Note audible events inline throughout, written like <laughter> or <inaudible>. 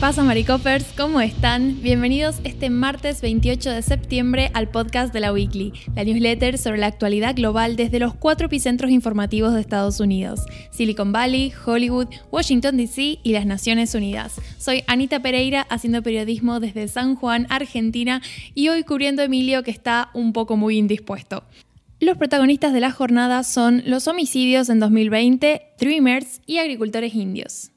pasa, Maricopers? ¿Cómo están? Bienvenidos este martes 28 de septiembre al podcast de la Weekly, la newsletter sobre la actualidad global desde los cuatro epicentros informativos de Estados Unidos: Silicon Valley, Hollywood, Washington DC y las Naciones Unidas. Soy Anita Pereira, haciendo periodismo desde San Juan, Argentina, y hoy cubriendo a Emilio, que está un poco muy indispuesto. Los protagonistas de la jornada son los homicidios en 2020, Dreamers y agricultores indios.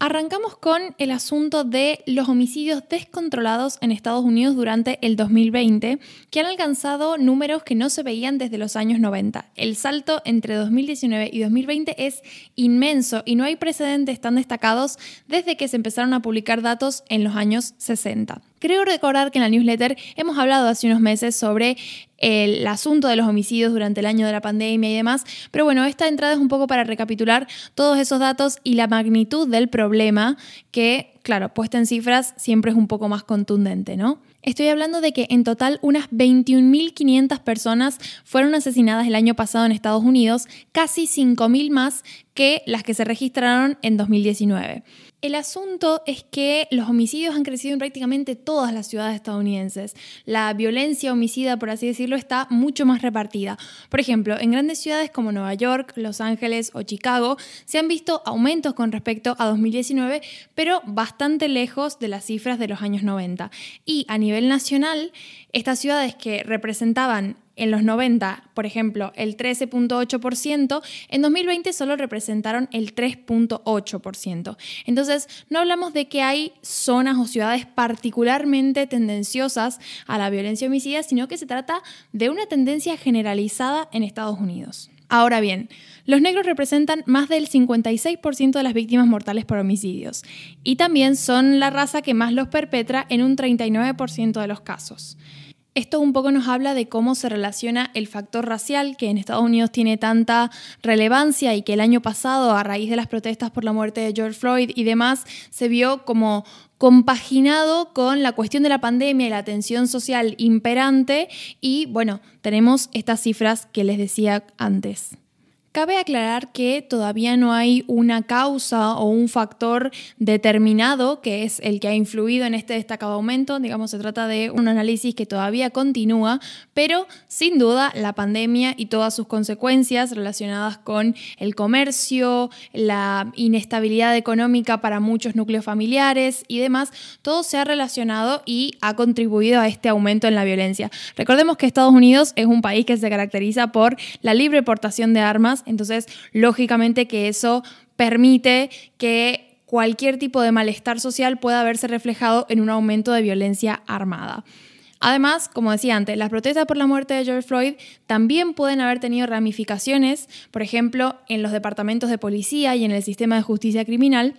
Arrancamos con el asunto de los homicidios descontrolados en Estados Unidos durante el 2020, que han alcanzado números que no se veían desde los años 90. El salto entre 2019 y 2020 es inmenso y no hay precedentes tan destacados desde que se empezaron a publicar datos en los años 60. Creo recordar que en la newsletter hemos hablado hace unos meses sobre el asunto de los homicidios durante el año de la pandemia y demás, pero bueno, esta entrada es un poco para recapitular todos esos datos y la magnitud del problema que, claro, puesta en cifras siempre es un poco más contundente, ¿no? Estoy hablando de que en total unas 21.500 personas fueron asesinadas el año pasado en Estados Unidos, casi 5.000 más que las que se registraron en 2019. El asunto es que los homicidios han crecido en prácticamente todas las ciudades estadounidenses. La violencia homicida, por así decirlo, está mucho más repartida. Por ejemplo, en grandes ciudades como Nueva York, Los Ángeles o Chicago se han visto aumentos con respecto a 2019, pero bastante lejos de las cifras de los años 90. Y a nivel nacional, estas ciudades que representaban en los 90, por ejemplo, el 13.8%, en 2020 solo representaron el 3.8%. Entonces, no hablamos de que hay zonas o ciudades particularmente tendenciosas a la violencia homicida, sino que se trata de una tendencia generalizada en Estados Unidos. Ahora bien, los negros representan más del 56% de las víctimas mortales por homicidios y también son la raza que más los perpetra en un 39% de los casos. Esto un poco nos habla de cómo se relaciona el factor racial, que en Estados Unidos tiene tanta relevancia y que el año pasado, a raíz de las protestas por la muerte de George Floyd y demás, se vio como compaginado con la cuestión de la pandemia y la tensión social imperante y bueno, tenemos estas cifras que les decía antes. Cabe aclarar que todavía no hay una causa o un factor determinado que es el que ha influido en este destacado aumento. Digamos, se trata de un análisis que todavía continúa, pero sin duda la pandemia y todas sus consecuencias relacionadas con el comercio, la inestabilidad económica para muchos núcleos familiares y demás, todo se ha relacionado y ha contribuido a este aumento en la violencia. Recordemos que Estados Unidos es un país que se caracteriza por la libre portación de armas entonces, lógicamente que eso permite que cualquier tipo de malestar social pueda verse reflejado en un aumento de violencia armada. Además, como decía antes, las protestas por la muerte de George Floyd también pueden haber tenido ramificaciones, por ejemplo, en los departamentos de policía y en el sistema de justicia criminal,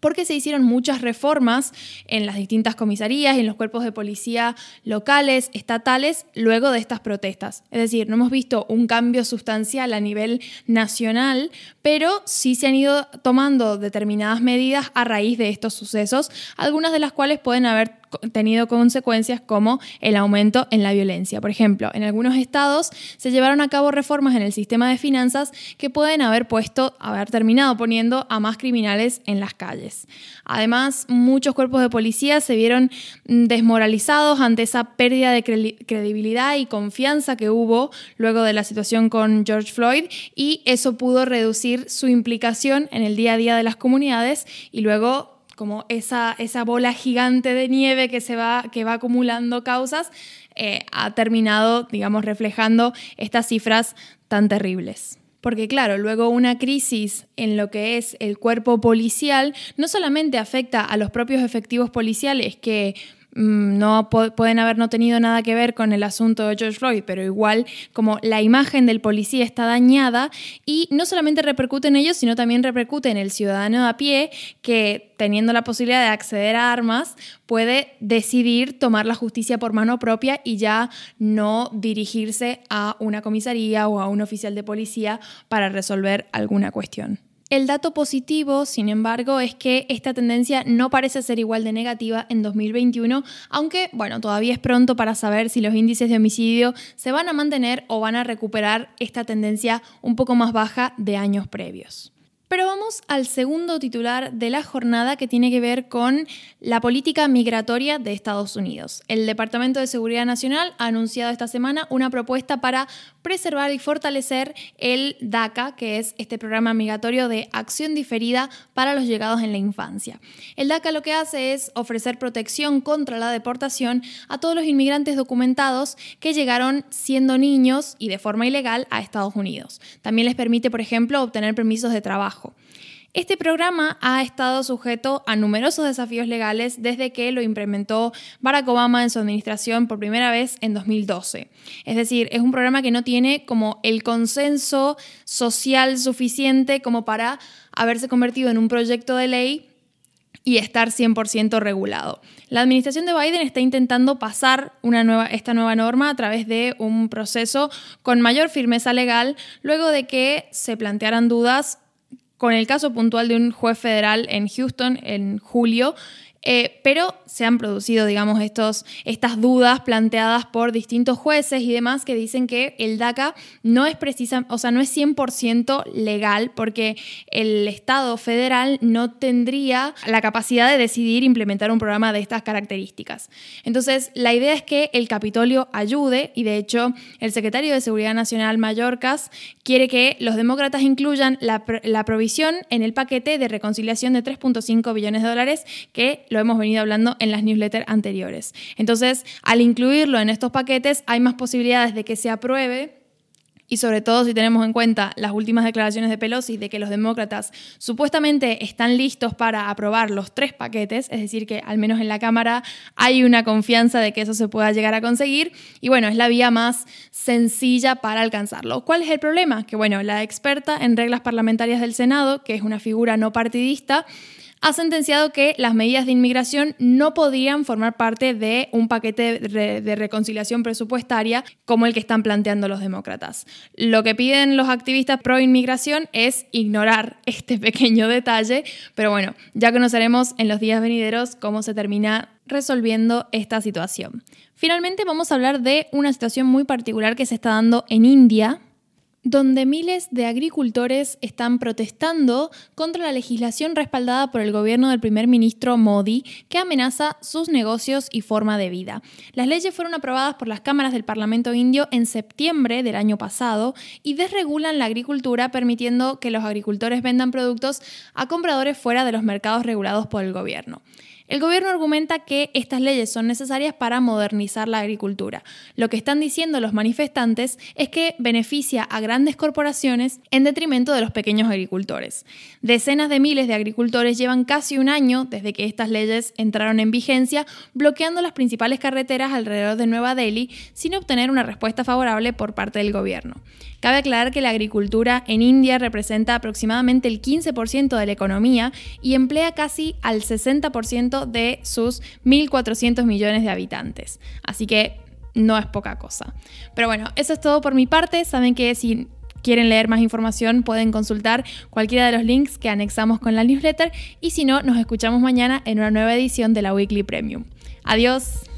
porque se hicieron muchas reformas en las distintas comisarías y en los cuerpos de policía locales, estatales, luego de estas protestas. Es decir, no hemos visto un cambio sustancial a nivel nacional, pero sí se han ido tomando determinadas medidas a raíz de estos sucesos, algunas de las cuales pueden haber tenido consecuencias como el aumento en la violencia. Por ejemplo, en algunos estados se llevaron a cabo reformas en el sistema de finanzas que pueden haber puesto, haber terminado poniendo a más criminales en las calles. Además, muchos cuerpos de policía se vieron desmoralizados ante esa pérdida de credibilidad y confianza que hubo luego de la situación con George Floyd y eso pudo reducir su implicación en el día a día de las comunidades y luego como esa, esa bola gigante de nieve que, se va, que va acumulando causas, eh, ha terminado, digamos, reflejando estas cifras tan terribles. Porque claro, luego una crisis en lo que es el cuerpo policial no solamente afecta a los propios efectivos policiales que no pueden haber no tenido nada que ver con el asunto de George Floyd, pero igual como la imagen del policía está dañada y no solamente repercute en ellos, sino también repercute en el ciudadano a pie que teniendo la posibilidad de acceder a armas puede decidir tomar la justicia por mano propia y ya no dirigirse a una comisaría o a un oficial de policía para resolver alguna cuestión. El dato positivo, sin embargo, es que esta tendencia no parece ser igual de negativa en 2021, aunque bueno, todavía es pronto para saber si los índices de homicidio se van a mantener o van a recuperar esta tendencia un poco más baja de años previos. Pero vamos al segundo titular de la jornada que tiene que ver con la política migratoria de Estados Unidos. El Departamento de Seguridad Nacional ha anunciado esta semana una propuesta para preservar y fortalecer el DACA, que es este programa migratorio de acción diferida para los llegados en la infancia. El DACA lo que hace es ofrecer protección contra la deportación a todos los inmigrantes documentados que llegaron siendo niños y de forma ilegal a Estados Unidos. También les permite, por ejemplo, obtener permisos de trabajo este programa ha estado sujeto a numerosos desafíos legales desde que lo implementó Barack Obama en su administración por primera vez en 2012. Es decir, es un programa que no tiene como el consenso social suficiente como para haberse convertido en un proyecto de ley y estar 100% regulado. La administración de Biden está intentando pasar esta nueva norma a través de un proceso con mayor firmeza legal luego de que se plantearan dudas con el caso puntual de un juez federal en Houston en julio, eh, pero se han producido, digamos, estos, estas dudas planteadas por distintos jueces y demás que dicen que el DACA no es precisa, o sea, no es 100% legal porque el Estado federal no tendría la capacidad de decidir implementar un programa de estas características. Entonces, la idea es que el Capitolio ayude y de hecho el secretario de Seguridad Nacional Mallorcas quiere que los demócratas incluyan la, la provisión en el paquete de reconciliación de 3.5 billones de dólares que lo hemos venido hablando en las newsletters anteriores. Entonces, al incluirlo en estos paquetes, hay más posibilidades de que se apruebe y sobre todo si tenemos en cuenta las últimas declaraciones de Pelosi de que los demócratas supuestamente están listos para aprobar los tres paquetes, es decir, que al menos en la Cámara hay una confianza de que eso se pueda llegar a conseguir y bueno, es la vía más sencilla para alcanzarlo. ¿Cuál es el problema? Que bueno, la experta en reglas parlamentarias del Senado, que es una figura no partidista, ha sentenciado que las medidas de inmigración no podrían formar parte de un paquete de, reconciliación presupuestaria como el que están planteando los demócratas. Lo que piden los activistas pro inmigración es ignorar <laughs> este pequeño detalle, pero bueno, ya conoceremos en los días venideros cómo se termina resolviendo esta situación. Finalmente vamos a hablar de una situación muy particular que se está dando en India, donde miles de agricultores están protestando contra la legislación respaldada por el gobierno del primer ministro Modi que amenaza sus negocios y forma de vida. Las leyes fueron aprobadas por las cámaras del Parlamento indio en septiembre del año pasado y desregulan la agricultura permitiendo que los agricultores vendan productos a compradores fuera de los mercados regulados por el gobierno. El gobierno argumenta que estas leyes son necesarias para modernizar la agricultura. Lo que están diciendo los manifestantes es que beneficia a grandes corporaciones en detrimento de los pequeños agricultores. Decenas de miles de agricultores llevan casi un año desde que estas leyes entraron en vigencia bloqueando las principales carreteras alrededor de Nueva Delhi sin obtener una respuesta favorable por parte del gobierno. Cabe aclarar que la agricultura en India representa aproximadamente el 15% de la economía y emplea casi al 60% de sus 1.400 millones de habitantes. Así que no es poca cosa. Pero bueno, eso es todo por mi parte. Saben que si quieren leer más información pueden consultar cualquiera de los links que anexamos con la newsletter y si no, nos escuchamos mañana en una nueva edición de la Weekly Premium. Adiós.